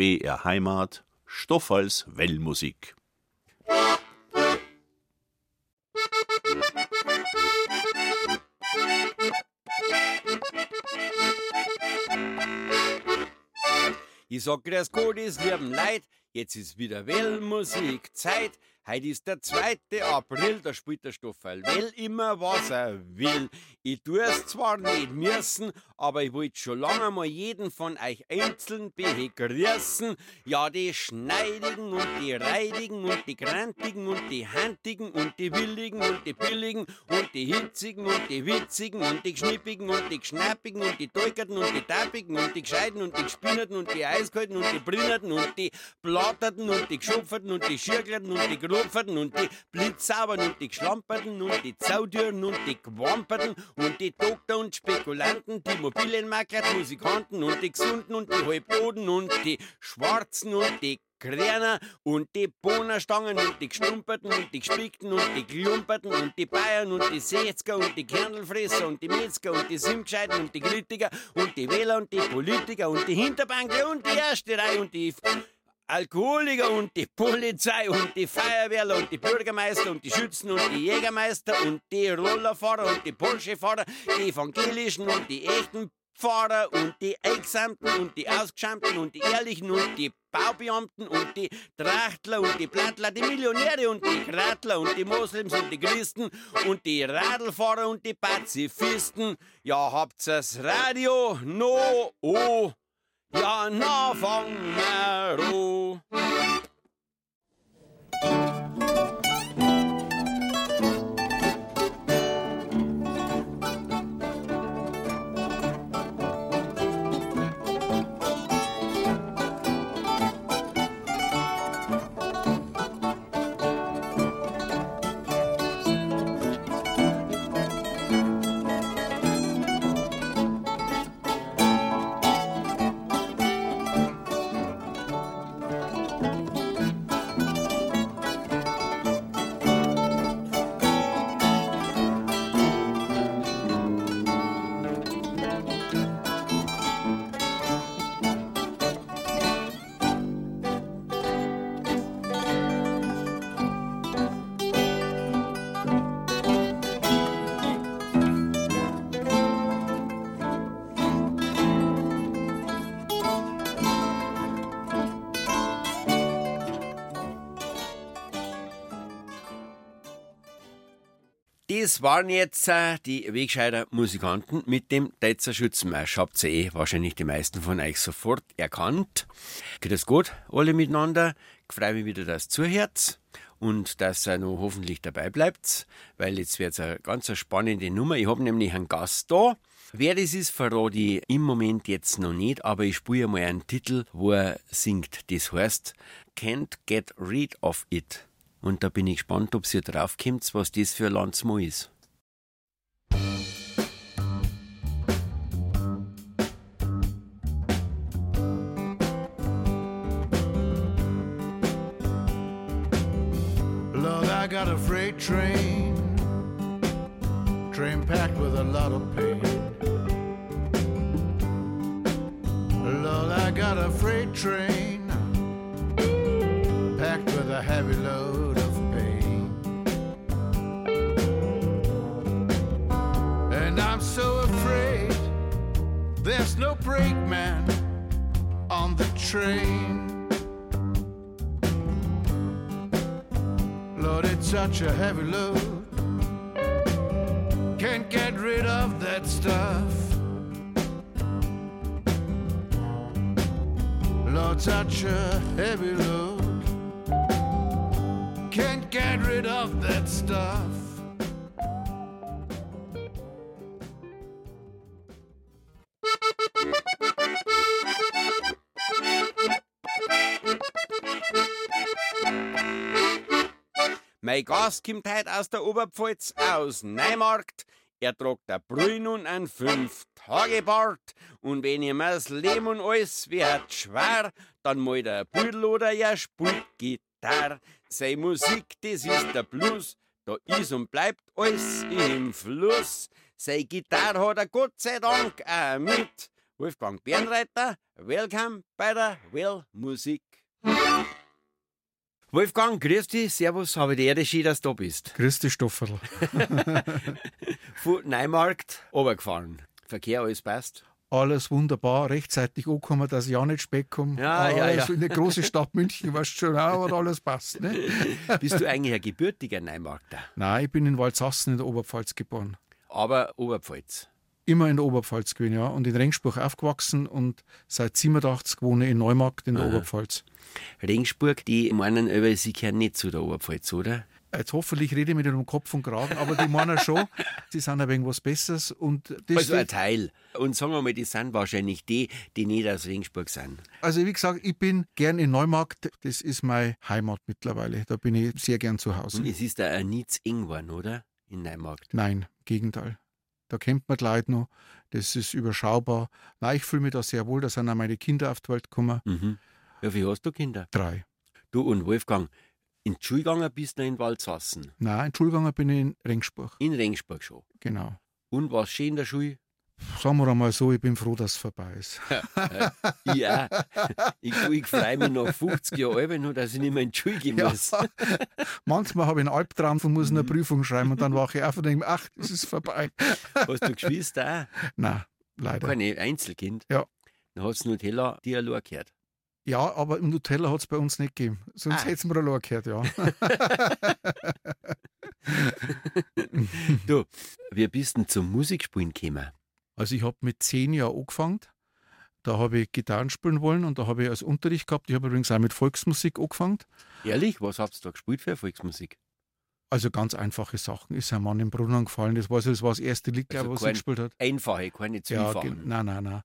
BR Heimat, Stoff als Wellmusik. Ich sag grüß Gott, ist lieben Leid, jetzt ist wieder Wellmusik Zeit. Heute ist der 2. April, da spielt der Stoffel Well immer, was er will. Ich tu es zwar nicht müssen, aber ich wollte schon lange mal jeden von euch einzeln begrüßen. Ja, die Schneidigen und die Reidigen und die Grantigen und die Handigen und die Willigen und die Billigen und die Hitzigen und die Witzigen und die Geschnippigen und die Geschnappigen und die Teukerten und die Tappigen und die Gescheiten und die Gespinnerten und die Eiskalten und die Brinnerten und die Platterten und die Geschupferten und die Schirklerten und die Gerupferten und die Blitzsaubern und die Geschlamperten und die Zaudüren und die Gewamperten und die Doktor und Spekulanten, die Immobilienmakler, die Musikanten und die Gesunden und die Halbboden und die Schwarzen und die Kräner und die Bohnerstangen und die Gestumperten und die Gespickten und die Klumperten und die Bayern und die Seetzger und die Kernelfresser und die Metzger und die Simgescheiten und die Kritiker und die Wähler und die Politiker und die Hinterbankler und die erste Reihe und die Alkoholiker und die Polizei und die Feuerwehrler und die Bürgermeister und die Schützen und die Jägermeister und die Rollerfahrer und die Polschefahrer, die evangelischen und die echten Pfarrer und die Eingesamten und die Ausgeschämten und die Ehrlichen und die Baubeamten und die Trachtler und die Plattler, die Millionäre und die Gratler und die Moslems und die Christen und die Radlfahrer und die Pazifisten. Ja, habt's das Radio? No, oh. Ja, na fanger du. Das waren jetzt äh, die Wegscheider Musikanten mit dem Teizer Schützenmarsch. Habt ihr eh wahrscheinlich die meisten von euch sofort erkannt. Geht das gut, alle miteinander? Ich freue mich wieder, dass ihr zuhört und dass ihr noch hoffentlich dabei bleibt, weil jetzt wird es eine ganz spannende Nummer. Ich habe nämlich einen Gast da. Wer das ist, verrate ich im Moment jetzt noch nicht, aber ich spiele mal einen Titel, wo er singt. Das heißt, Can't Get Rid of It. Und da bin ich gespannt, ob ihr draufkommt, was das für Landsmo ist. Lord, I got a freight train, train packed with a lot of pain. Lord, I got a freight train, there's no brakeman on the train. Lord, it's such a heavy load. Can't get rid of that stuff. Lord, such a heavy load. Can't get rid of that stuff. Mein Gast kommt heute aus der Oberpfalz, aus Neumarkt. Er tragt der Brühen und ein Fünf-Tage-Bart. Und wenn ihm das Leben und alles wird schwer, dann malt er Büdel oder er spielt Gitarre. Seine Musik, das ist der Blues. Da ist und bleibt alles im Fluss. Seine Gitarre hat er Gott sei Dank auch mit. Wolfgang Bernreiter, welcome bei der Well Musik. Wolfgang, grüß dich, servus, habe die Ehre schön, dass du da bist. Grüß dich, Stofferl. Von Neumarkt runtergefahren. Verkehr, alles passt. Alles wunderbar, rechtzeitig angekommen, dass ich auch nicht spät komme. Ja, ja, alles ja. in der großen Stadt München, weißt du schon, auch, aber alles passt. Ne? Bist du eigentlich ein gebürtiger Neumarkter? Nein, ich bin in Waldsassen in der Oberpfalz geboren. Aber Oberpfalz. Immer in der Oberpfalz gewesen, ja. Und in Regensburg aufgewachsen und seit 87 wohne ich in Neumarkt in der Oberpfalz. Regensburg, die meinen, aber sie gehören nicht zu der Oberpfalz, oder? Jetzt hoffentlich rede ich mit um Kopf und Kragen, aber die meinen schon, sie sind ein wenig was Besseres. Und das Also ein Teil. Und sagen wir mal, die sind wahrscheinlich die, die nicht aus Regensburg sind. Also wie gesagt, ich bin gern in Neumarkt. Das ist meine Heimat mittlerweile. Da bin ich sehr gern zu Hause. Und es ist da ein Nietz eng geworden, oder? In Neumarkt. Nein, Gegenteil. Da kennt man die Leute noch. Das ist überschaubar. Nein, ich fühle mich da sehr wohl. Da sind auch meine Kinder auf die Welt gekommen. Mhm. Ja, wie hast du Kinder? Drei. Du und Wolfgang, in gegangen bist du in Waldsassen. Nein, in gegangen bin ich in Regensburg. In Regensburg schon. Genau. Und warst schön in der Schule? Sagen wir einmal so, ich bin froh, dass es vorbei ist. Ja. ich, ich freue mich nach 50 Jahren alt, nur dass ich nicht mehr Schule gehen Ja. muss. Manchmal habe ich einen Albtraum und muss eine Prüfung schreiben und dann wache ich auf und denke, ach, es ist vorbei. Hast du Geschwister auch? Nein, leider. Keine Einzelkind? Ja. Dann hat es Nutella dir allein gehört. Ja, aber im Nutella hat es bei uns nicht gegeben. Sonst Ah. hätte es mir allein gehört, ja. Du, wie bist denn zum Musikspielen gekommen? Also ich habe mit zehn Jahren angefangen. Da habe ich Gitarren spielen wollen und da habe ich als Unterricht gehabt. Ich habe übrigens auch mit Volksmusik angefangen. Ehrlich, was habt ihr da gespielt für Volksmusik? Also ganz einfache Sachen. Ist ein Mann im Brunnen gefallen. Das war, so, das, war das erste Lied, glaube ich, Also was er gespielt hat. Einfache, keine Ja, zweifachen. ge- nein, nein, nein.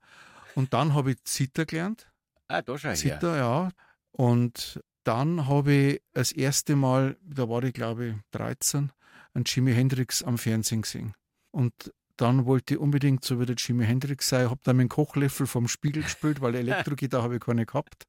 Und dann habe ich Zither gelernt. ah, da her. Zither, ja. Und dann habe ich das erste Mal, da war ich glaube ich 13, einen Jimi Hendrix am Fernsehen gesehen. Und dann wollte ich unbedingt so wie der Jimi Hendrix sein. Habe dann mit dem Kochlöffel vom Spiegel gespielt, weil Elektrogitarre habe ich keine gehabt.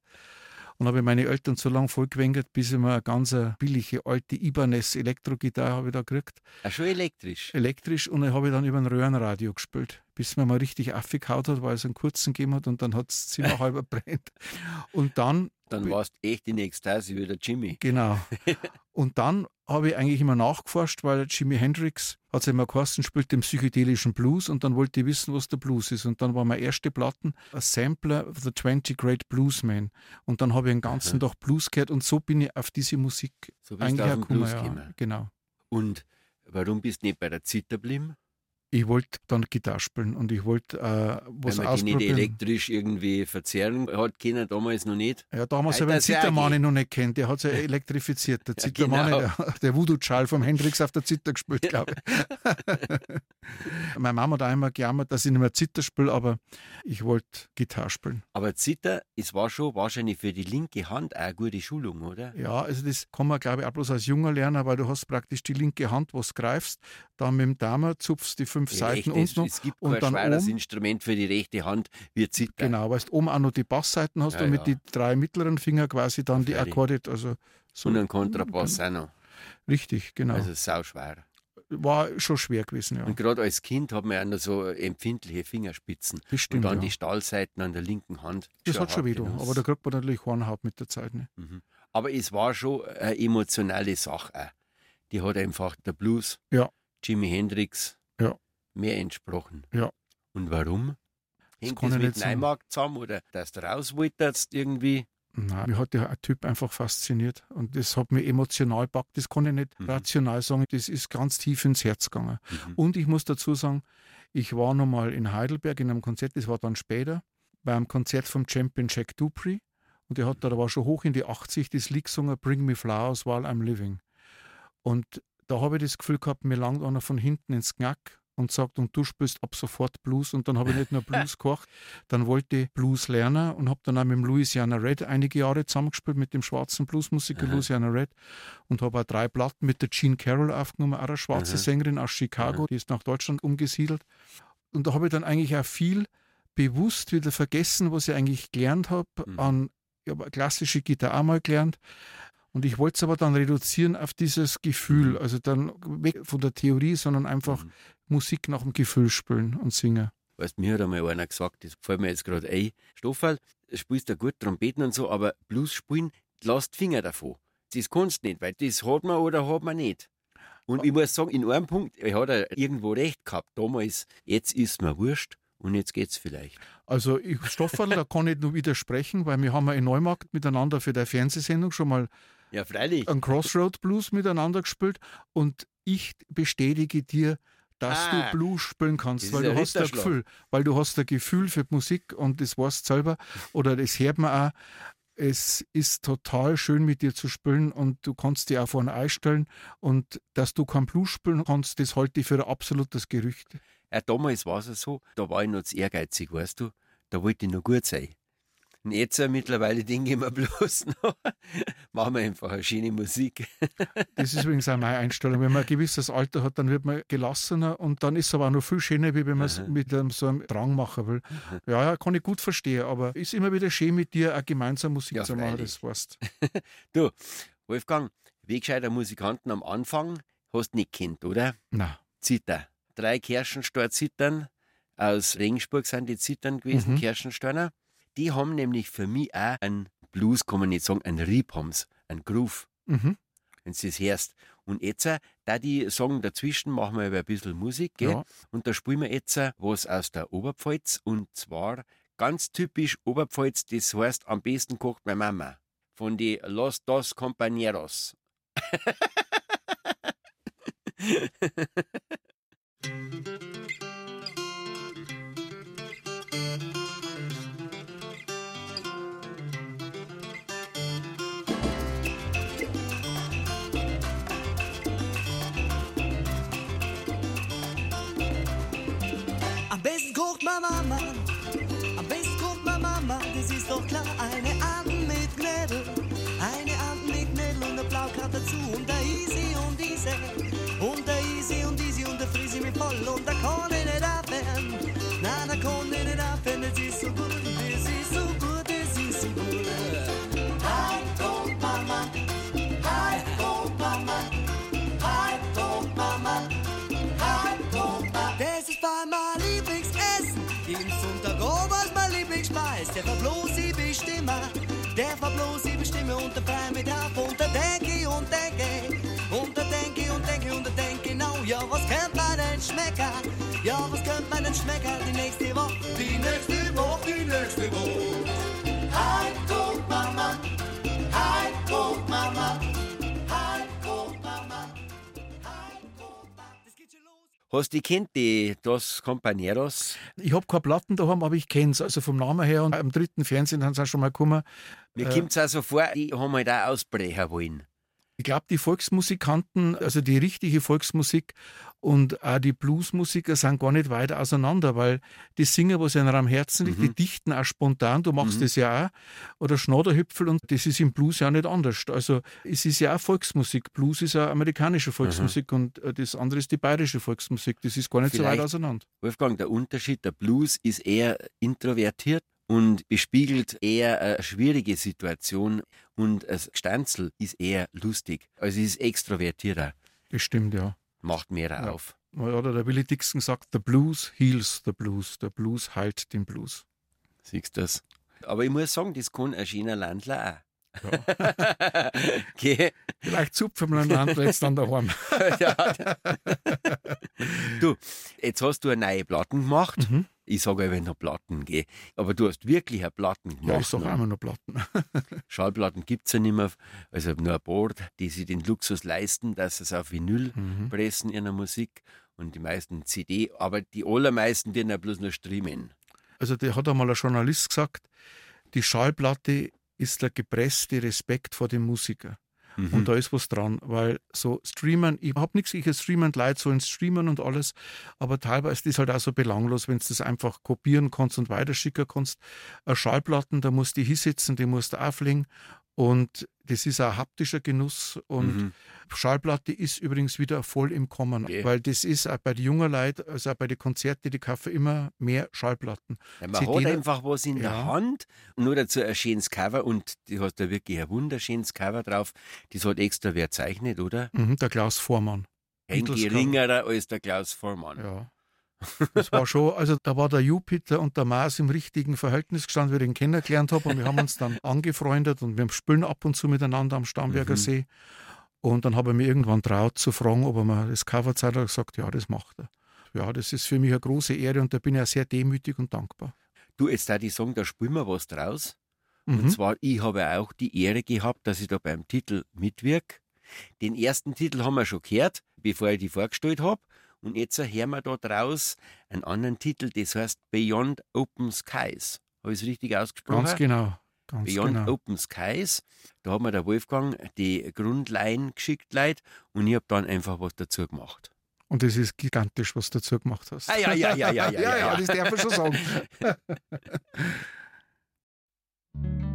Und habe meine Eltern so lange vollgewendet, bis ich mir eine ganz billige alte Ibanez Elektrogitarre habe ich da gekriegt. Ah, schon elektrisch. Elektrisch und ich habe dann über ein Röhrenradio gespielt, bis mir mal richtig aufgehaut hat, weil es einen kurzen gegeben hat und dann hat das Zimmer halber brennt. Und dann Dann warst du echt in Ekstase wie der Jimmy. Genau. Und dann habe ich eigentlich immer nachgeforscht, weil Jimi Hendrix hat es immer geheißen, spielt den psychedelischen Blues und dann wollte ich wissen, was der Blues ist. Und dann war meine erste Platten ein Sampler of the 20 Great Bluesmen. Und dann habe ich den ganzen Tag Blues gehört und so bin ich auf diese Musik So bist eigentlich du auf den gekommen. Blues Ja. Genau. Und warum bist du nicht bei der Zither geblieben? Ich wollte dann Gitarre spielen und ich wollte äh, was Weil man die nicht ausprobieren. elektrisch irgendwie verzehren hat können, damals noch nicht. Ja, damals habe ich den ist ja Zittermann auch noch nicht kennt. Der hat es ja elektrifiziert. Der Zittermann, genau. der, der Voodoo-Schall vom Hendrix auf der Zither gespielt, glaube ich. Meine Mama hat immer gejammert, dass ich nicht mehr Zither spiele, aber ich wollte Gitarre spielen. Aber Zither, es war schon wahrscheinlich für die linke Hand auch eine gute Schulung, oder? Ja, also das kann man, glaube ich, auch bloß als junger lernen, weil du hast praktisch die linke Hand, was greifst, dann mit dem Daumen zupfst die fünf Die Seiten unten es gibt und kein dann schweres oben- Instrument für die rechte Hand wie Zither. Genau, weil du oben auch noch die Bassseiten hast Ja, und mit ja. die drei mittleren Finger quasi dann die Freilich. Akkorde. Also so Und ein Kontrabass auch noch. richtig, genau. Also sau schwer. War schon schwer gewesen, ja. Und gerade als Kind hat man ja noch so empfindliche Fingerspitzen. Das stimmt, und dann ja. die Stahlseiten an der linken Hand. Das hat schon weh, genug. aber da kriegt man natürlich Hornhaut mit der Zeit. Ne? Mhm. Aber es war schon eine emotionale Sache. Die hat einfach der Blues, Ja. Jimi Hendrix, Ja. mehr entsprochen. Ja. Und warum? Hängt das ich mit. Neumarkt zusammen oder dass du raus wolltest irgendwie? Nein, mich hat der Typ einfach fasziniert und das hat mich emotional packt. Das kann ich nicht Mhm. rational sagen. Das ist ganz tief ins Herz gegangen. Mhm. Und ich muss dazu sagen, ich war noch mal in Heidelberg in einem Konzert, das war dann später, beim Konzert vom Champion Jack Dupree. Und der hat da, der war schon hoch in die 80, das Lied gesungen, Bring Me Flowers While I'm Living. Und da habe ich das Gefühl gehabt, mir langt einer von hinten ins Knack und sagt, und du spielst ab sofort Blues. Und dann habe ich nicht nur Blues gekocht, dann wollte ich Blues lernen und habe dann auch mit dem Louisiana Red einige Jahre zusammengespielt, mit dem schwarzen Bluesmusiker. Louisiana Red. Und habe auch drei Platten mit der Jean Carroll aufgenommen, auch eine schwarze Aha. Sängerin aus Chicago, die ist nach Deutschland umgesiedelt. Und da habe ich dann eigentlich auch viel bewusst wieder vergessen, was ich eigentlich gelernt habe. Mhm. An, ich habe klassische Gitarre einmal gelernt. Und ich wollte es aber dann reduzieren auf dieses Gefühl. Mhm. Also dann weg von der Theorie, sondern einfach Mhm. Musik nach dem Gefühl spielen und singen. Weißt, mir hat einmal einer gesagt, das fällt mir jetzt gerade ein, Stofferl, spielst du gut Trompeten und so, aber Blues spielen, lass die Finger davon. Das kannst du nicht, weil das hat man oder hat man nicht. Und ich muss sagen, in einem Punkt, hat er irgendwo recht gehabt. Damals, jetzt ist mir wurscht und jetzt geht's vielleicht. Also ich, Stofferl, da kann ich nur widersprechen, weil wir haben ja in Neumarkt miteinander für der Fernsehsendung schon mal Ja, freilich. einen Crossroad Blues miteinander gespielt und ich bestätige dir, dass Ah, du Blues spielen kannst, weil du ein hast ein. Gefühl, weil du hast ein Gefühl für Musik und das weißt selber oder das hört man auch. Es ist total schön mit dir zu spielen und du kannst dir auch vorne einstellen und dass du kein Blues spielen kannst, das halte ich für ein absolutes Gerücht. Ja, damals war es so, da war ich noch zu ehrgeizig, weißt du. Da wollte ich noch gut sein. Und jetzt mittlerweile denke ich mir bloß noch, machen wir einfach eine schöne Musik. Das ist übrigens auch meine Einstellung. Wenn man ein gewisses Alter hat, dann wird man gelassener und dann ist es aber auch noch viel schöner, wie wenn man es mit einem, so einem Drang machen will. Ja, ja, kann ich gut verstehen, aber ist immer wieder schön mit dir auch gemeinsam Musik Ja, zu machen, freilich. das weißt Du, Wolfgang, Wegscheider Musikanten am Anfang hast du nicht kennt, oder? Na, Zither. Drei Kirschenstor-Zittern aus Regensburg sind die Zittern gewesen, Mhm. Kirschenstorner. Die haben nämlich für mich auch einen Blues, kann man nicht sagen, einen Rieb haben's, einen Groove, mhm. wenn du das hörst. Und jetzt, äh, da die sagen, dazwischen machen wir aber ein bisschen Musik, gell? Ja. Und da spielen wir jetzt äh, was aus der Oberpfalz und zwar ganz typisch Oberpfalz, das heißt, am besten kocht meine Mama. Von die Los Dos Compañeros. Der verblos ich bestimme, der verblos ich bestimme und der frei mit ab und da denke und denke und da denke und denke und da denke genau, ja was könnte man denn schmecken? Ja was könnte man denn schmecken? Die nächste Hast du die kennt, die Dos Compañeros? Ich habe keine Platten daheim, aber ich kenne es. Also vom Namen her und am dritten Fernsehen haben sie auch schon mal gekommen. Mir Äh. kommt es auch so vor, die haben halt auch ausbrechen wollen. Ich glaube, die Volksmusikanten, also die richtige Volksmusik und auch die Bluesmusiker sind gar nicht weit auseinander, weil die singen, was ihnen am Herzen liegt, die dichten auch spontan, du machst das ja auch, oder Schnaderhüpfel und das ist im Blues ja nicht anders. Also es ist ja auch Volksmusik. Blues ist ja amerikanische Volksmusik und äh, das andere ist die bayerische Volksmusik. Das ist gar nicht so Vielleicht- weit auseinander. Wolfgang, der Unterschied, der Blues ist eher introvertiert und bespiegelt eher eine schwierige Situation und das Gestanzel ist eher lustig. Also es ist extrovertierter, Das stimmt, ja. Macht mehr Ja. auf. Oder der Willie Dixon sagt, the blues heals the blues. Der Blues heilt den Blues. Siehst du das? Aber ich muss sagen, das kann ein schöner Landler auch. Ja. Gell? Vielleicht zupfen wir einander jetzt dann daheim. ja. Du, jetzt hast du eine neue Platten gemacht. Mhm. Ich sage wenn noch Platten, gell? aber du hast wirklich eine Platten gemacht. Ja, ich sage noch. einmal noch Platten. Schallplatten gibt es ja nicht mehr. Also nur ein paar, die sich den Luxus leisten, dass sie es auf Vinyl Mhm. pressen ihrer Musik und die meisten CD, aber die allermeisten die ja bloß nur streamen. Also, der hat einmal ein Journalist gesagt, die Schallplatte ist der gepresste Respekt vor dem Musiker. Mhm. Und da ist was dran, weil so streamen, ich habe nichts gegen streamen, Leute sollen streamen und alles, aber teilweise ist das halt auch so belanglos, wenn du das einfach kopieren kannst und weiterschicken kannst. Schallplatten, da musst du hinsetzen, die musst du auflegen und das ist ein haptischer Genuss und Mhm. Schallplatte ist übrigens wieder voll im Kommen, Okay. weil das ist auch bei den jungen Leuten, also auch bei den Konzerten, die kaufen immer mehr Schallplatten. Ja, man CD hat einfach was in der Ja. Hand und nur dazu ein schönes Cover und du hast da wirklich ein wunderschönes Cover drauf. Das hat extra wer zeichnet, oder? Mhm, der Klaus Vormann. Ein geringerer als der Klaus Vormann. Ja. Das war schon, also da war der Jupiter und der Mars im richtigen Verhältnis gestanden, wie ich ihn kennengelernt habe. Und wir haben uns dann angefreundet und wir spielen ab und zu miteinander am Starnberger Mhm. See. Und dann habe ich mir irgendwann traut zu fragen, ob er mir das Cover zeigt. Er hat gesagt, ja, das macht er. Ja, das ist für mich eine große Ehre und da bin ich auch sehr demütig und dankbar. Du, jetzt da die sagen, da spielen wir was draus. Mhm. Und zwar, ich habe auch die Ehre gehabt, dass ich da beim Titel mitwirke. Den ersten Titel haben wir schon gehört, bevor ich die vorgestellt habe. Und jetzt hören wir da draus einen anderen Titel, das heißt Beyond Open Skies. Habe ich es richtig ausgesprochen? Ganz genau. Ganz Beyond genau. Open Skies. Da hat mir der Wolfgang die Grundline geschickt, Leute, und ich habe dann einfach was dazu gemacht. Und das ist gigantisch, was du dazu gemacht hast. Ah, ja, ja, ja, ja, ja, ja, ja, ja. das darf ich schon sagen.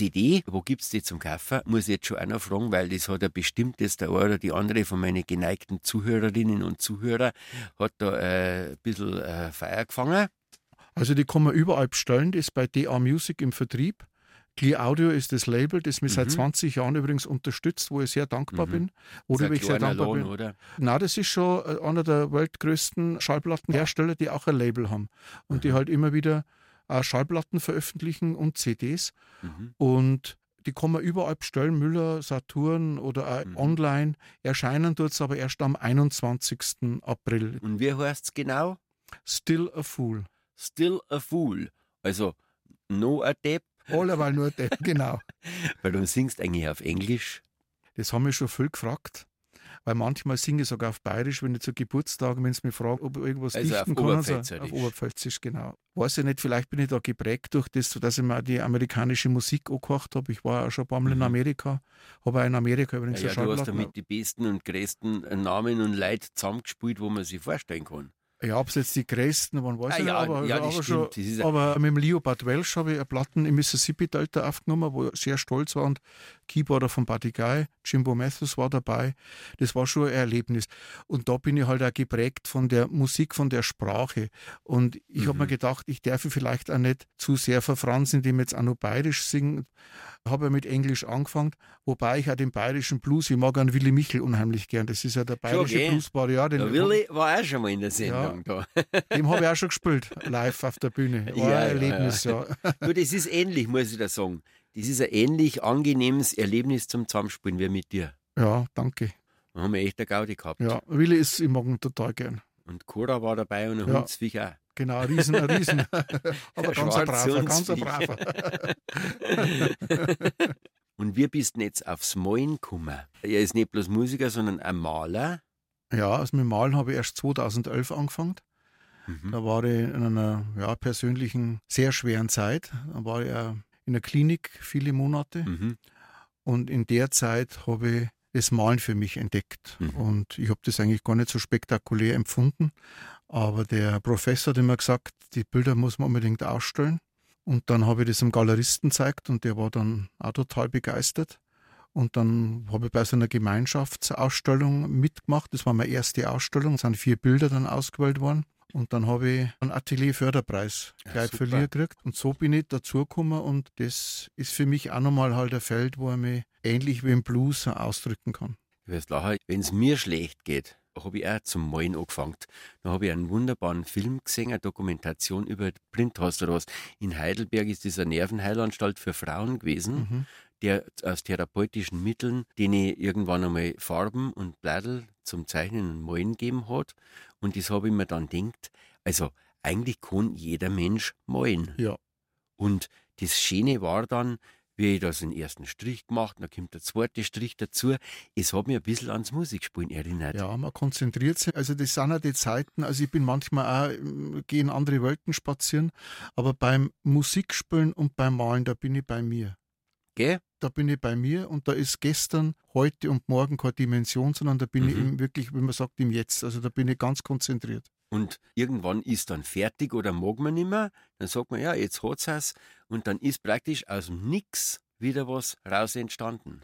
CD, wo gibt's die zum Kaufen? Muss ich jetzt schon einer fragen, weil das hat ja bestimmt jetzt der eine oder die andere von meinen geneigten Zuhörerinnen und Zuhörer hat da äh, ein bisschen äh, Feier gefangen. Also die kann man überall bestellen, das ist bei DA Music im Vertrieb. Clear Audio ist das Label, das mich seit Mhm. 20 Jahren übrigens unterstützt, wo ich sehr dankbar Mhm. bin. Ist Oder ein wo ich sehr dankbar Lohn, bin. oder? Na, das ist schon äh, einer der weltgrößten Schallplattenhersteller, die auch ein Label haben und die halt immer wieder auch Schallplatten veröffentlichen und CDs. Mhm. Und die kann man überall bestellen, Müller, Saturn oder Mhm. online. Erscheinen es aber erst am 21. April. Und wie heißt's genau? Still a Fool. Still a Fool. Also, no a Depp, Alleweil nur der, genau. weil du singst eigentlich auf Englisch. Das haben mich schon viel gefragt. Weil manchmal singe ich sogar auf Bayerisch, wenn ich zu Geburtstagen, wenn sie mich fragen, ob ich irgendwas Also auf dichten kann. Also auf Oberpfälzisch, genau. Weiß ich nicht, vielleicht bin ich da geprägt durch das, dass ich mir die amerikanische Musik angehört habe. Ich war auch schon ein paar Mal in Mhm. Amerika, habe auch in Amerika übrigens Ja, ja, du hast damit die besten und größten Namen und Leute zusammengespielt, wo man sich vorstellen kann. Ja, ob es jetzt die größten waren, weiß Ah, ich ja, nicht, aber, ja, aber schon. Aber mit dem Leopard Welsh habe ich eine Platten im Mississippi-Delta aufgenommen, wo ich sehr stolz war. Und Keyboarder von Buddy Guy, Jimbo Matthews war dabei. Das war schon ein Erlebnis. Und da bin ich halt auch geprägt von der Musik, von der Sprache. Und ich habe Mhm. mir gedacht, ich darf vielleicht auch nicht zu sehr verfransen, indem ich jetzt auch noch bayerisch singen. Habe ja mit Englisch angefangen, wobei ich auch den bayerischen Blues, ich mag an Willy Michel unheimlich gern. Das ist ja der bayerische gell? Bluesbar. Ja, den, Der Willi war auch schon mal in der Sendung da. dem habe ich auch schon gespielt, live auf der Bühne. War Ja, ein ja, Erlebnis, ja. Du, das ist ähnlich, muss ich da sagen. Das ist ein ähnlich angenehmes Erlebnis zum Zusammenspielen wie mit dir. Ja, danke. Da haben wir echt eine Gaudi gehabt. Ja, Willi ist, ich mag ihn total gern. Und Cora war dabei und ein Ja. Hundsviech auch. Genau, Riesen, ein Riesen. Aber ganz ein braver, ganz ein braver. Und wie bist du jetzt aufs Malen gekommen? Er ist nicht bloß Musiker, sondern ein Maler. Ja, also mit Malen habe ich erst 2011 angefangen. Mhm. Da war ich in einer ja, persönlichen, sehr schweren Zeit. Da war ich in der Klinik viele Monate. Mhm. Und in der Zeit habe ich das Malen für mich entdeckt. Mhm. Und ich habe das eigentlich gar nicht so spektakulär empfunden. Aber der Professor hat immer gesagt, die Bilder muss man unbedingt ausstellen. Und dann habe ich das einem Galeristen gezeigt und der war dann auch total begeistert. Und dann habe ich bei so einer Gemeinschaftsausstellung mitgemacht. Das war meine erste Ausstellung. Es sind vier Bilder dann ausgewählt worden. Und dann habe ich einen Atelier-Förderpreis Ja, gleich super. verliehen gekriegt. Und so bin ich dazugekommen. Und das ist für mich auch nochmal halt ein Feld, wo ich mich ähnlich wie im Blues ausdrücken kann. Wirst lachen, wenn es mir schlecht geht, habe ich auch zum Malen angefangen. Da habe ich einen wunderbaren Film gesehen, eine Dokumentation über was. In Heidelberg ist eine Nervenheilanstalt für Frauen gewesen, Mhm. der aus therapeutischen Mitteln, denen irgendwann einmal Farben und Blättl zum Zeichnen und Malen gegeben hat. Und das habe ich mir dann gedacht, also eigentlich kann jeder Mensch malen. Ja. Und das Schöne war dann, wie ich da so den ersten Strich gemacht, dann kommt der zweite Strich dazu. Es hat mich ein bisschen ans Musikspielen erinnert. Ja, man konzentriert sich. Also das sind ja die Zeiten, also ich bin manchmal auch, ähm, gehe in andere Welten spazieren, aber beim Musikspielen und beim Malen, da bin ich bei mir. Gell? Da bin ich bei mir und da ist gestern, heute und morgen keine Dimension, sondern da bin ich Mhm. im, wirklich, wie man sagt, im Jetzt. Also da bin ich ganz konzentriert. Und irgendwann ist dann fertig oder mag man nicht mehr. Dann sagt man, ja, jetzt hat's es. Und dann ist praktisch aus dem Nix wieder was raus entstanden.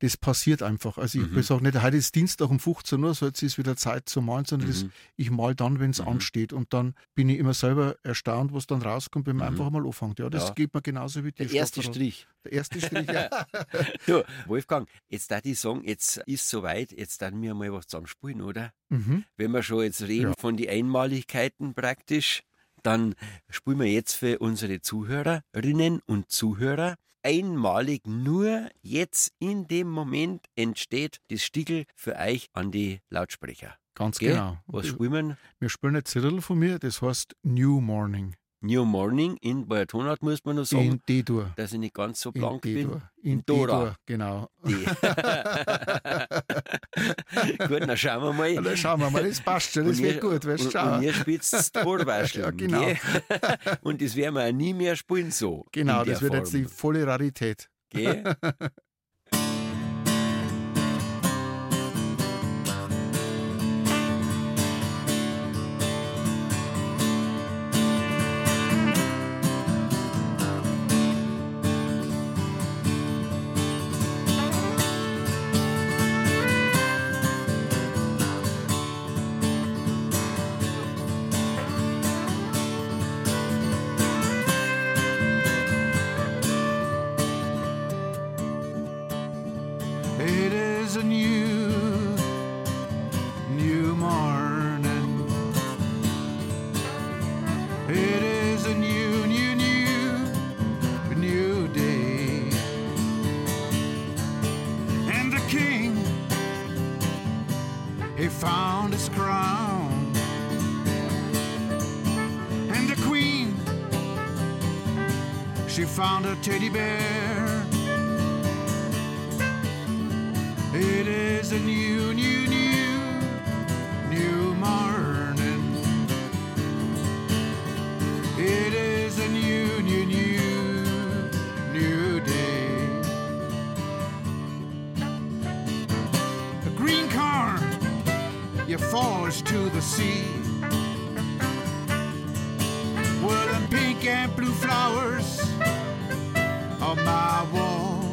Das passiert einfach. Also ich Mhm. sage nicht, heute ist Dienstag um 15 Uhr, so jetzt ist wieder Zeit zu malen, sondern das, Mhm. ich mal dann, wenn es Mhm. ansteht. Und dann bin ich immer selber erstaunt, was dann rauskommt, wenn man Mhm. einfach mal anfängt. Ja, das Ja. geht mir genauso wie Der dir. erste. Strich. Der erste Strich, ja. Ja, Wolfgang, jetzt da ich sagen, jetzt ist soweit, jetzt dann wir mal was zusammen spielen, oder? mhm. Wenn wir schon jetzt reden Ja. von den Einmaligkeiten praktisch, dann spielen wir jetzt für unsere Zuhörerinnen und Zuhörer einmalig nur jetzt in dem Moment entsteht das Stickel für euch an die Lautsprecher. Ganz Gell? genau. Was spielen wir? Wir spielen ein Zettel von mir, das heißt New Morning. New Morning in bei der Tonart muss man noch sagen, In D-Dur. dass ich nicht ganz so In blank bin. D-Dur. In In Dora. D-Dur, genau. Gut, dann schauen wir mal. Dann schauen wir mal, das passt schon, das wird gut, weißt du, und, schau. und ihr spitzt das Torwascheln. Ja, genau. gell? Und das werden wir auch nie mehr spielen so. Genau, in das wird jetzt die Form, volle Rarität. Gell? she found a teddy bear. It is a new, new, new, new morning. It is a new, new, new, new day. The green car, you falls to the sea. And blue flowers on my wall.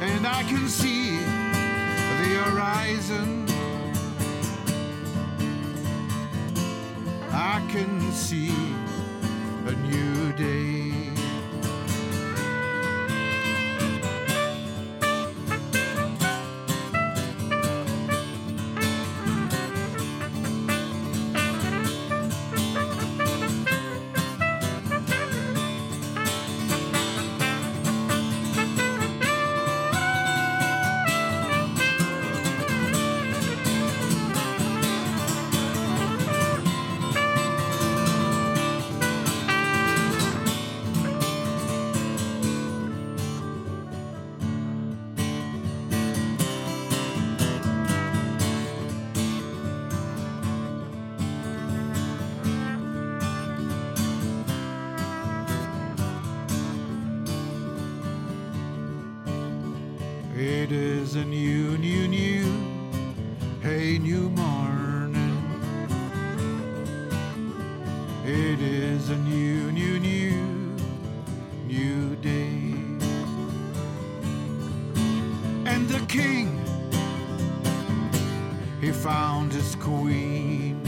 and I can see the horizon. I can see a new day. Is a new, new, new, hey, new morning. It is a new, new, new, new day. And the king, he found his queen.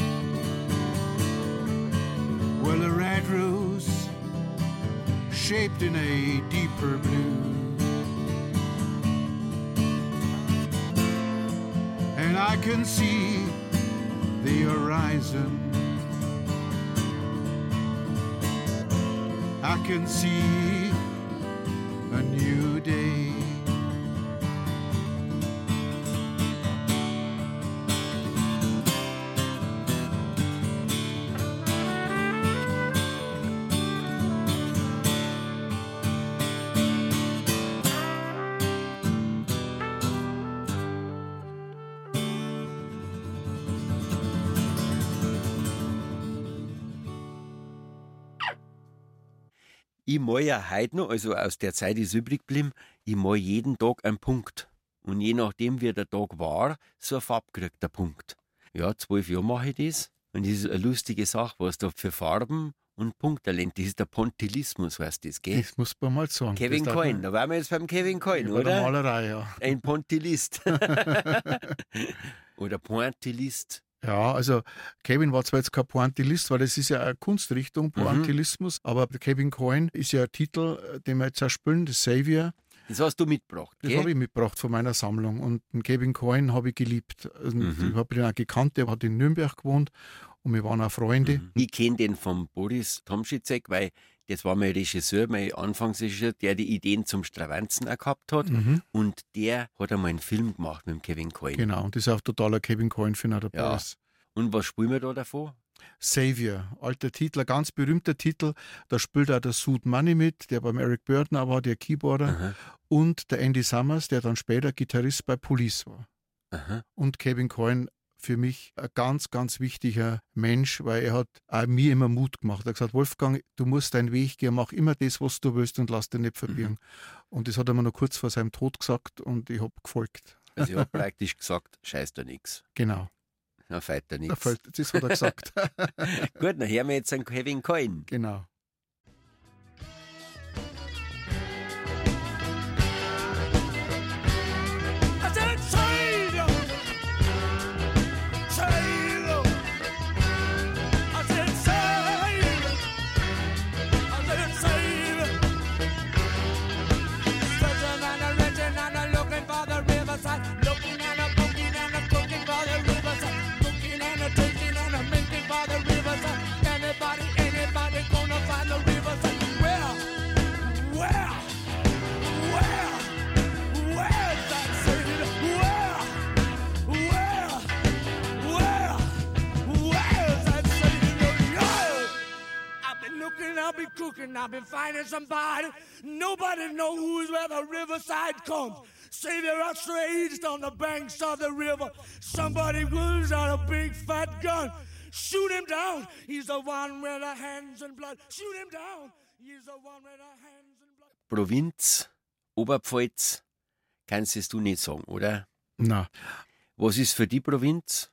Well, a red rose shaped in a deeper blue. Can see the horizon. I can see Ich mal ja heute noch, also aus der Zeit ist übrig geblieben, ich mal jeden Tag einen Punkt. Und je nachdem, wie der Tag war, so eine Farbe kriegt der Punkt. Ja, zwölf Jahre mache ich das. Und das ist eine lustige Sache, was da für Farben und Punkttalent, das ist der Pontilismus, heißt das, gell? Das muss man mal sagen. Kevin Das Coyne, da waren wir jetzt beim Kevin Coyne, der oder? Malerei, ja. Ein Pontilist. oder Pointillist. Ja, also Kevin war zwar jetzt kein Pointillist, weil das ist ja eine Kunstrichtung, Mhm. Pointillismus, aber der Kevin Coyne ist ja ein Titel, äh, den wir jetzt auch spielen, The Savior. Das hast du mitgebracht, Das habe ich mitgebracht von meiner Sammlung und den Kevin Coyne habe ich geliebt. Mhm. Ich habe ihn auch gekannt, der hat in Nürnberg gewohnt und wir waren auch Freunde. Mhm. Ich kenne den von Boris Tomschitzek, weil das war mein Regisseur, mein Anfangsregisseur, der die Ideen zum Stravanzen auch gehabt hat. Mhm. Und der hat einmal einen Film gemacht mit Kevin Coyne. Genau, und das ist auch totaler Kevin Coyne-Fan, der Ja. Und was spielen wir da davor? Savior, alter Titel, ein ganz berühmter Titel. Da spielt auch der Suit Money mit, der beim Eric Burton auch war, der Keyboarder. Aha, Und der Andy Summers, der dann später Gitarrist bei Police war. aha. Und Kevin Coyne für mich ein ganz, ganz wichtiger Mensch, weil er hat auch mir immer Mut gemacht. Er hat gesagt, Wolfgang, du musst deinen Weg gehen, mach immer das, was du willst und lass dich nicht verbirgen. Und das hat er mir noch kurz vor seinem Tod gesagt und ich habe gefolgt. Also ich habe praktisch gesagt, scheiß da nix. Genau, Na, feit da fällt- das hat er gesagt. Gut, dann hören wir jetzt einen Kevin Coyne. genau. Looking, I've been cooking, I've been finding somebody. Nobody knows where the riverside comes. Savior outraged on the banks of the river. Somebody whips out a big fat gun. Shoot him down. He's the one with the hands in blood. Shoot him down. He's the one with the hands in blood. Provinz, Oberpfalz, kannst es du nicht sagen, oder? Na, Was ist für die Provinz?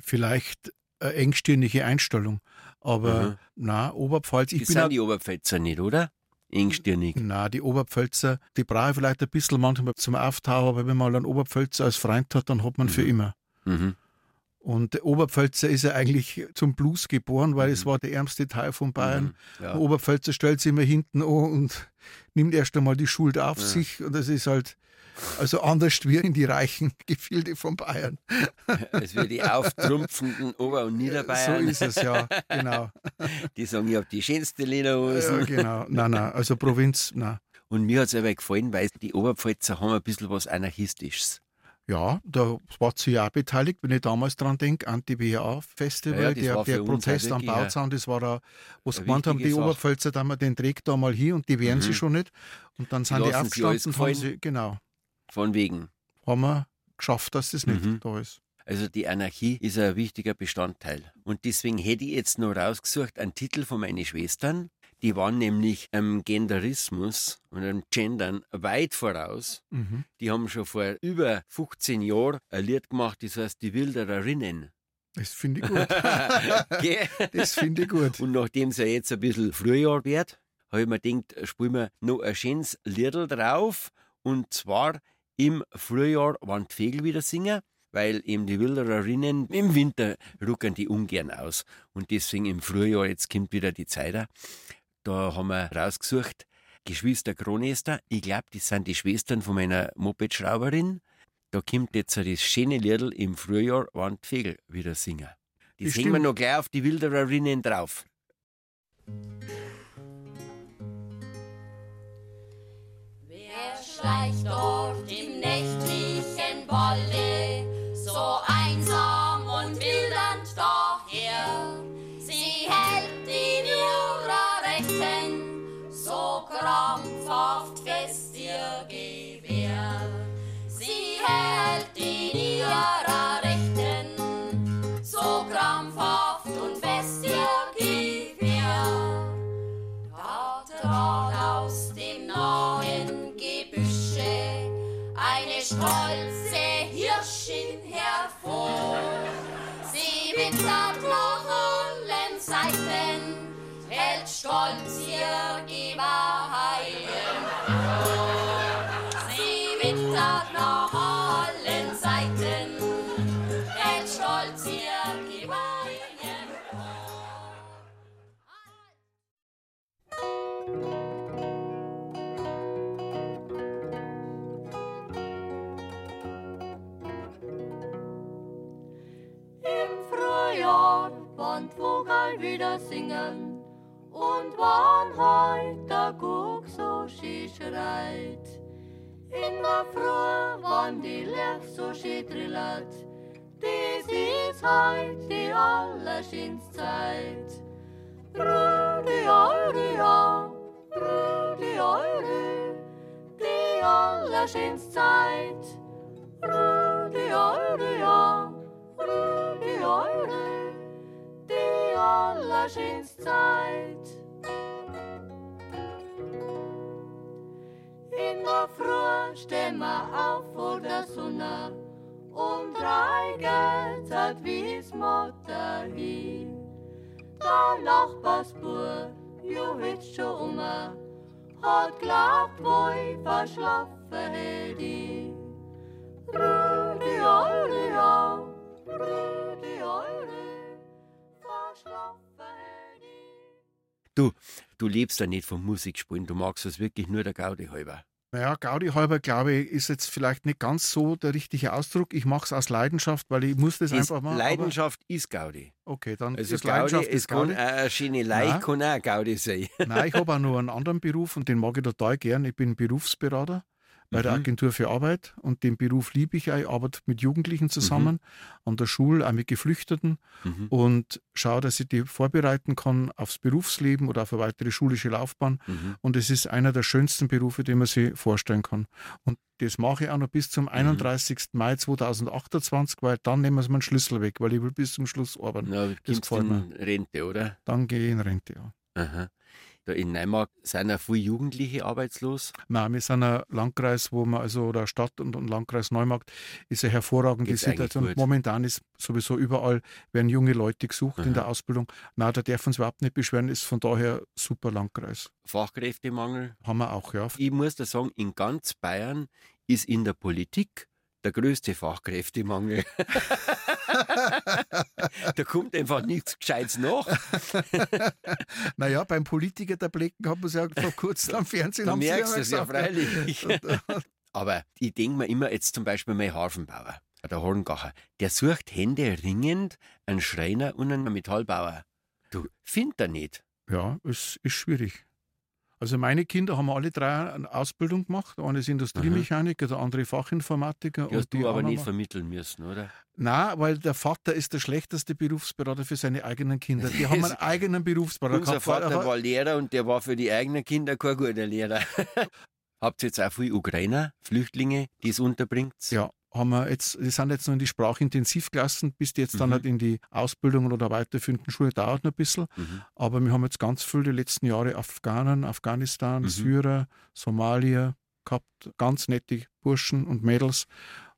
vielleicht eine engstirnige Einstellung. Aber Mhm. na, Oberpfalz, ich Das bin sind die Oberpfälzer nicht, oder? Engstirnig. na, die Oberpfälzer, die brauche ich vielleicht ein bisschen manchmal zum Auftauchen, aber wenn man mal einen Oberpfälzer als Freund hat, dann hat man für immer. Mhm. Und der Oberpfälzer ist ja eigentlich zum Blues geboren, weil es war der ärmste Teil von Bayern. Mhm. Ja. Der Oberpfälzer stellt sich immer hinten an und nimmt erst einmal die Schuld auf Ja. sich. Und das ist halt also anders wie in die reichen Gefilde von Bayern. Es wird die auftrumpfenden Ober- und Niederbayern, So ist es ja, genau. die sagen, ich habe die schönste Ja, Lederhosen. genau. Nein, nein, also Provinz, nein. Und mir hat es aber gefallen, weil die Oberpfälzer haben ein bisschen was Anarchistisches. Ja, da war sie ja auch beteiligt, wenn ich damals dran denke, Anti-BA-Festival, Ja, ja, der, der Protest am Bauzaun, das war da, wo sie gemeint haben, die Sache. Oberpfälzer, da wir den trägt da mal hier und die wehren sie Mhm. schon nicht. Und dann sind die, haben gefallen. sie, genau, Von wegen. haben wir geschafft, dass das nicht Mhm. da ist. Also die Anarchie ist ein wichtiger Bestandteil. Und deswegen hätte ich jetzt noch rausgesucht einen Titel von meinen Schwestern. Die waren nämlich am Genderismus und am Gendern weit voraus. Mhm. Die haben schon vor über 15 Jahren ein Lied gemacht, das heißt Die Wildererinnen. Das finde ich gut. Das finde ich gut. Und nachdem es ja jetzt ein bisschen Frühjahr wird, habe ich mir gedacht, spielen wir noch ein schönes Liedl drauf. Und zwar im Frühjahr, wann die Vögel wieder singen, weil eben die Wildererinnen im Winter ruckern die ungern aus. Und deswegen im Frühjahr, jetzt kommt wieder die Zeit. Da haben wir rausgesucht, Geschwister Kronester. Ich glaube, das sind die Schwestern von meiner Mopedschrauberin. da kommt jetzt das schöne Liedl im Frühjahr, wann die Vögel wieder singen. Das Das hängen wir noch gleich auf die Wildererinnen drauf. Schleicht dort im nächtlichen Wolle, so einsam wann heut der Guck so schön schreit. In der Früh, wann die Lerch so schön trillert, dies ist heut die allerschönste Zeit. Rüdi, eure, ja, Rüdi, eure, die allerschönste Zeit. Rüdi, eure, ja, Rüdi, eure, die allerschönste Zeit. In der Früh stehen wir auf vor der Sonne und reiget hat wie's Mutter hin. Der Nachbarsbub, jo witsch schon um, hat glaubt, wo ich verschlafen hätt ich. Rüdi, eure, ja, Rüdi, eure, verschlafen hätt. Du, du lebst ja nicht vom Musikspielen, du magst es wirklich nur der Gaudi halber. Naja, Gaudi halber, glaube ich, ist jetzt vielleicht nicht ganz so der richtige Ausdruck. Ich mache es aus Leidenschaft, weil ich muss das, Das einfach machen. Leidenschaft ist Gaudi. Okay, dann Also ist Gaudi, Leidenschaft es ist kann Gaudi. auch eine schöne Leicht Nein. kann auch Gaudi sein. Nein, ich habe auch noch einen anderen Beruf und den mag ich total gern. Ich bin Berufsberater bei der Mhm. Agentur für Arbeit und den Beruf liebe ich auch. Ich arbeite mit Jugendlichen zusammen an der Schule, auch mit Geflüchteten Mhm. und schaue, dass ich die vorbereiten kann aufs Berufsleben oder auf eine weitere schulische Laufbahn. Mhm. Und es ist einer der schönsten Berufe, den man sich vorstellen kann. Und das mache ich auch noch bis Mhm. zum 31. Mai 2028, weil dann nehmen wir meinen Schlüssel weg, weil ich will bis zum Schluss arbeiten. Na, kommst gefällt in Rente, oder? Dann gehe ich in Rente. Ja. Aha. Da in Neumark sind ja viele Jugendliche arbeitslos. Nein, wir sind ein Landkreis, wo man, also oder Stadt und, und Landkreis Neumarkt ist eine hervorragende Geht's Situation. gut? Momentan ist sowieso überall, werden junge Leute gesucht Aha. in der Ausbildung. Nein, da wir uns überhaupt nicht beschweren, ist von daher super Landkreis. Fachkräftemangel. Haben wir auch, ja. Ich muss da sagen, in ganz Bayern ist in der Politik der größte Fachkräftemangel. da kommt einfach nichts Gescheites nach. Naja, beim Politiker der Blecken hat man es ja vor kurzem am Fernsehen Da merkst du es ja freilich. Aber ich denke mir immer jetzt zum Beispiel mein Hafenbauer, der Horngacher, der sucht händeringend einen Schreiner und einen Metallbauer. Du, findet er nicht. Ja, es ist schwierig. Also meine Kinder haben alle drei eine Ausbildung gemacht. Der eine ist Industriemechaniker, der andere Fachinformatiker. Die hast du aber anderen nicht vermitteln müssen, oder? Nein, weil der Vater ist der schlechteste Berufsberater für seine eigenen Kinder. Die haben einen eigenen Berufsberater Unser er Vater war- war Lehrer und der war für die eigenen Kinder kein guter Lehrer. Habt ihr jetzt auch viele Ukrainer, Flüchtlinge, die es unterbringt? Ja, haben wir jetzt, die sind jetzt noch in die Sprachintensivklassen, bis die jetzt dann Mhm. halt in die Ausbildung oder weiterführenden Schule dauert noch ein bisschen. Mhm. Aber wir haben jetzt ganz viele die letzten Jahre Afghanen, Afghanistan, Mhm. Syrer, Somalier gehabt, ganz nette Burschen und Mädels.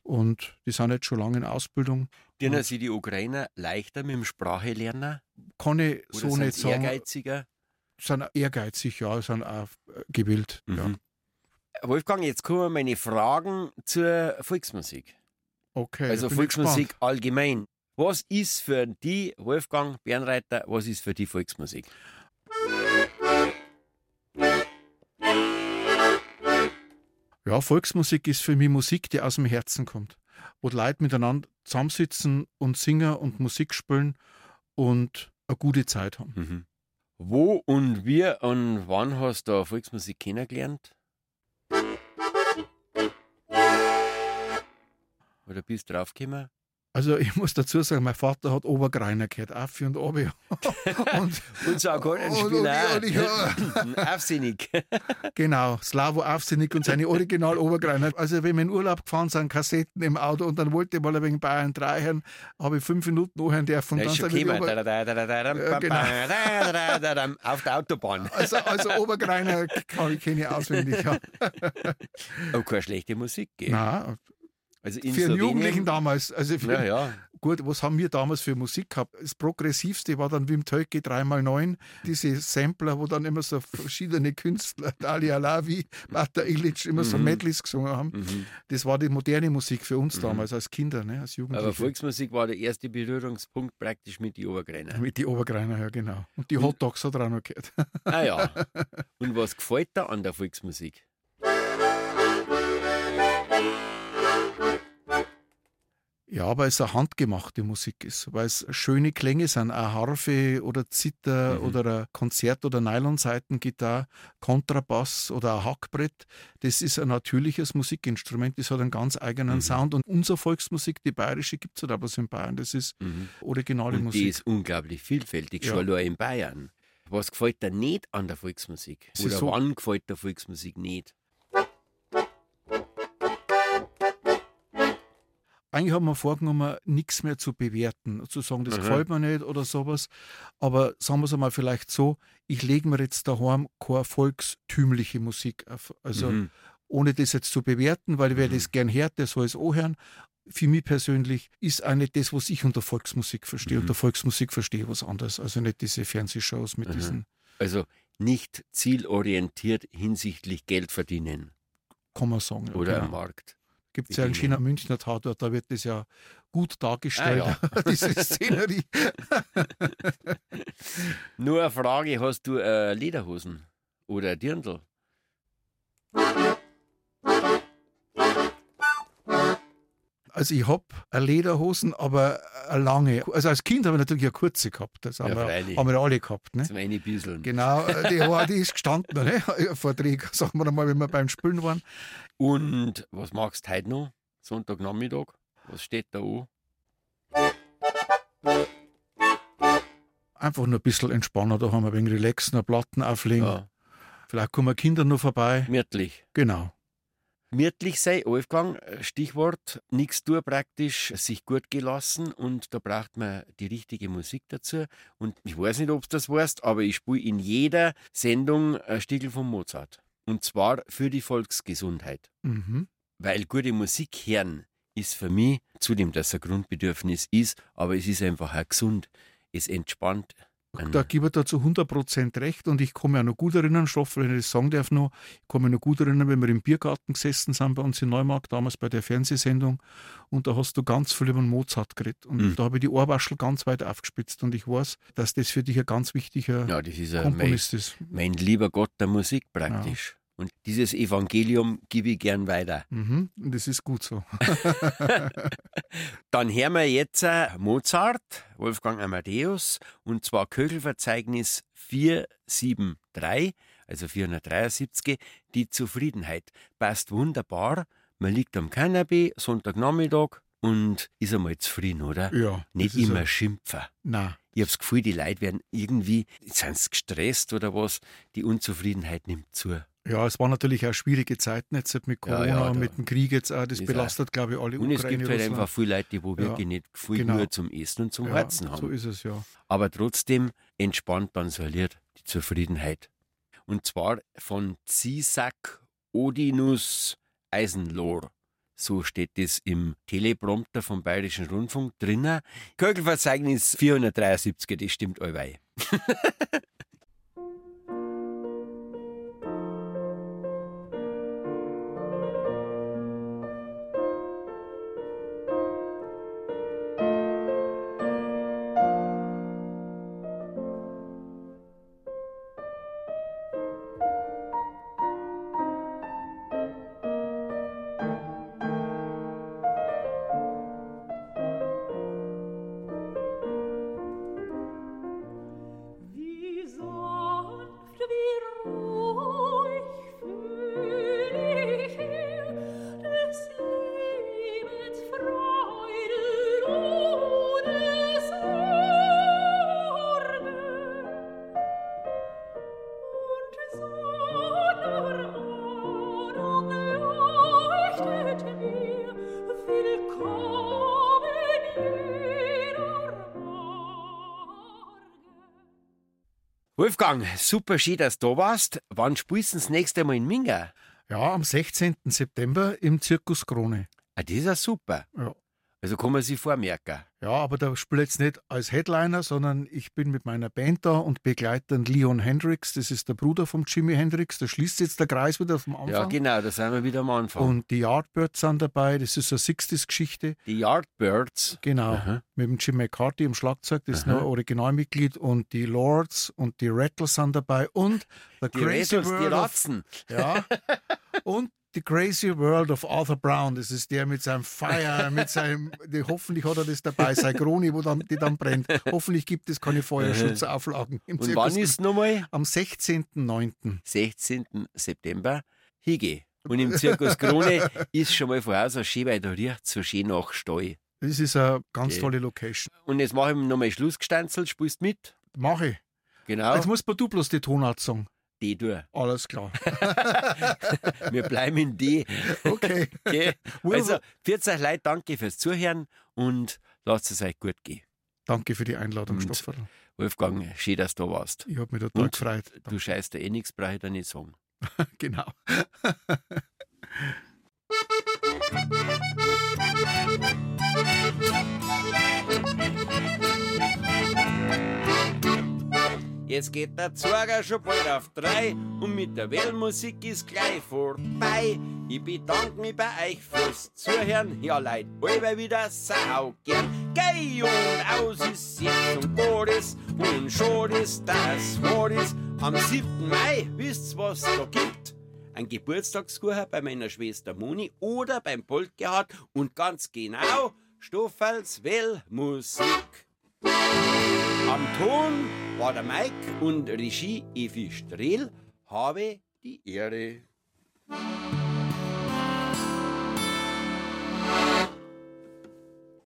Und die sind jetzt schon lange in Ausbildung. Dienen Und- sie die Ukrainer leichter mit dem Sprache lernen? Kann ich Oder so sind nicht sie sagen. ehrgeiziger? Sind ehrgeizig, ja, sind auch gewillt. Ja. Wolfgang, jetzt kommen meine Fragen zur Volksmusik. Okay, also Volksmusik allgemein. Was ist für die, Wolfgang Bernreiter, was ist für die Volksmusik? Ja, Volksmusik ist für mich Musik, die aus dem Herzen kommt. wo die Leute miteinander zusammensitzen und singen und Musik spielen und eine gute Zeit haben. Mhm. Wo und wie und wann hast du Volksmusik kennengelernt? Oder bist du draufgekommen? Also ich muss dazu sagen, mein Vater hat Obergreiner gehört, Affi und Obi. und, Akkordeonspieler und, und, auch. und, Aufsinnig. genau, Slavo Afsinik und seine Original Obergreiner. Also wenn wir in Urlaub gefahren sind, Kassetten im Auto und dann wollte ich mal ein wenig Bayern 3 hören, habe ich fünf Minuten anhören dürfen. Der Und ist schon genau. Auf der Autobahn. also, also Obergreiner kann ich keine auswendig. Ja. Oh, keine schlechte Musik. Gell? Nein, Also für einen Jugendlichen damals. Also für, Ja, ja. Gut, was haben wir damals für Musik gehabt? Das progressivste war dann Wim Tölke 3x9, diese Sampler, wo dann immer so verschiedene Künstler, Dalia Lavi, Bata Ilic, immer so Mhm. Medleys gesungen haben. Mhm. Das war die moderne Musik für uns damals als Kinder, ne, als Aber Jugendliche. Volksmusik war der erste Berührungspunkt praktisch mit die Obergreiner. Mit die Obergreiner, ja genau. Und die Hotdogs hat er auch noch gehört. Ah ja. Und was gefällt dir an der Volksmusik? Ja, weil es eine handgemachte Musik ist, weil es schöne Klänge sind, eine Harfe oder Zither Mhm. oder ein Konzert- oder Nylonseitengitarre, Kontrabass oder ein Hackbrett. Das ist ein natürliches Musikinstrument, das hat einen ganz eigenen Mhm. Sound. Und unsere Volksmusik, die bayerische, gibt es halt aber so in Bayern. Das ist Mhm. originale Und die Musik. ist unglaublich vielfältig, Ja. schon allein in Bayern. Was gefällt dir nicht an der Volksmusik? Oder so- wann gefällt der Volksmusik nicht? Eigentlich haben wir vorgenommen, nichts mehr zu bewerten, zu sagen, das Mhm. gefällt mir nicht oder sowas. Aber sagen wir es einmal vielleicht so, ich lege mir jetzt daheim keine volkstümliche Musik auf. Also Mhm. ohne das jetzt zu bewerten, weil wer Mhm. das gern hört, der soll es auch hören. Für mich persönlich ist auch nicht das, was ich unter Volksmusik verstehe. Mhm. Unter Volksmusik verstehe ich was anderes. Also nicht diese Fernsehshows mit Mhm. diesen, Also nicht zielorientiert hinsichtlich Geld verdienen kann man sagen. Oder am genau. Markt. Gibt es ja einen Dinge. schönen Münchner Tatort, da wird das ja gut dargestellt, Ah, diese Szenerie. Nur eine Frage, hast du äh, Lederhosen oder Dirndl? Also ich habe Lederhosen, aber eine lange. Also als Kind habe ich natürlich eine kurze gehabt. Das haben, Ja, wir, haben wir alle gehabt. Ne? Zum eine Büseln. Genau, die, war, die ist gestanden, ne? Vorträge, sagen wir mal, wenn wir beim Spülen waren. Und was machst du heute noch? Sonntagnachmittag? Was steht da an? Einfach nur ein bisschen entspannen, da haben wir ein wenig relaxen, eine Platten auflegen. Ja, Vielleicht kommen Kinder noch vorbei. gemütlich. Genau. Gemütlich sei, Wolfgang, Stichwort, nichts tun praktisch, sich gut gelassen und da braucht man die richtige Musik dazu. Und ich weiß nicht, ob du das weißt, aber ich spiele in jeder Sendung ein Stiegel von Mozart. Und zwar für die Volksgesundheit. Mhm. Weil gute Musik hören ist für mich, zudem, dass es ein Grundbedürfnis ist, aber es ist einfach auch gesund. Es entspannt. Da gebe ich da zu 100% recht und ich mich auch noch gut erinnern, Stoff, wenn ich das sagen darf noch, ich mich noch gut erinnern, wenn wir im Biergarten gesessen sind bei uns in Neumarkt, damals bei der Fernsehsendung und da hast du ganz viel über Mozart geredet und Mhm. da habe ich die Ohrwaschel ganz weit aufgespitzt und ich weiß, dass das für dich ein ganz wichtiger Ja, das ist ja mein, Komponist ist. mein lieber Gott der Musik praktisch. Und dieses Evangelium gebe ich gern weiter. Mhm. Und das ist gut so. Dann hören wir jetzt äh, Mozart, Wolfgang Amadeus, und zwar Köchelverzeichnis 473, also 473, die Zufriedenheit. Passt wunderbar. Man liegt am Kanapee, Sonntagnachmittag und ist einmal zufrieden, oder? Ja. Nicht immer ein- schimpfen. Nein. Ich habe das Gefühl, die Leute werden irgendwie, sind gestresst oder was? Die Unzufriedenheit nimmt zu. Ja, es waren natürlich auch schwierige Zeiten jetzt mit Ja, Corona ja, und da- mit dem Krieg jetzt auch. Das ist belastet, glaube ich, alle Und es Ukraine. gibt halt Russland. einfach viele Leute, die wo Ja, wirklich nicht viel genau. nur zum Essen und zum ja, Herzen haben. So ist es ja. aber trotzdem entspannt dann so Lied, die Zufriedenheit. Und zwar von Zisak Odinus Eisenlohr. So steht es im Teleprompter vom Bayerischen Rundfunk drinnen. Köchelverzeichnis 473, das stimmt allweil. Wolfgang, super schön, dass du da warst. Wann spielst du das nächste Mal in Minga? Ja, am 16. September im Zirkus Krone. Ah, das ist ja super. Ja. Also kann man sich vormerken. Ja, aber da spiele ich jetzt nicht als Headliner, sondern ich bin mit meiner Band da und begleite dann Leon Hendricks, das ist der Bruder von Jimi Hendrix, da schließt jetzt der Kreis wieder vom Anfang. Ja, genau, da sind wir wieder am Anfang. Und die Yardbirds sind dabei, das ist eine 60s-Geschichte. die Yardbirds. Genau, Aha. mit dem Jim McCarthy im Schlagzeug, das ist Aha. ein Originalmitglied. Und die Lords und die Rattles sind dabei. Und The Die Crazy die World of, Ratzen. ja, und The Crazy World of Arthur Brown, das ist der mit seinem Fire, mit seinem, die, hoffentlich hat er das dabei, sein Kroni, wo dann, die dann brennt. Hoffentlich gibt es keine Feuerschutzauflagen im Und Zirkus. wann ist nochmal? Am 16.09. 16. September. Hige. Und im Zirkus Krone ist schon mal vorher so schön, weil da riecht so schön nach Stall. Das ist eine ganz Okay. tolle Location. Und jetzt mache ich nochmal Schlussgestanzelt, spielst mit? Mache ich. Genau, Jetzt musst du bloß die Tonart sagen. Du. Alles klar. Wir bleiben in die. Okay. Okay? Also, 40 Leute, danke fürs Zuhören und lasst es euch gut gehen. Danke für die Einladung, Stofferl. Wolfgang, schön, dass du da warst. Ich habe mich total Und? gefreut. Du scheißt dir eh nichts, brauche ich dir nicht sagen. Genau. Jetzt geht der Zwerger schon bald auf drei und mit der Wellmusik ist gleich vorbei. Ich bedanke mich bei euch fürs Zuhören. Ja, Leute, alle wieder sau gern. Geh und aus ist jetzt und Gottes und schon ist das Wortes. Am 7. Mai wisst's, was da gibt. Ein Geburtstagskuchen bei meiner Schwester Moni oder beim Poltgehard und ganz genau Stoffels Wellmusik. Am Ton war der Mike und Regie Evi Strehl. Habe die Ehre.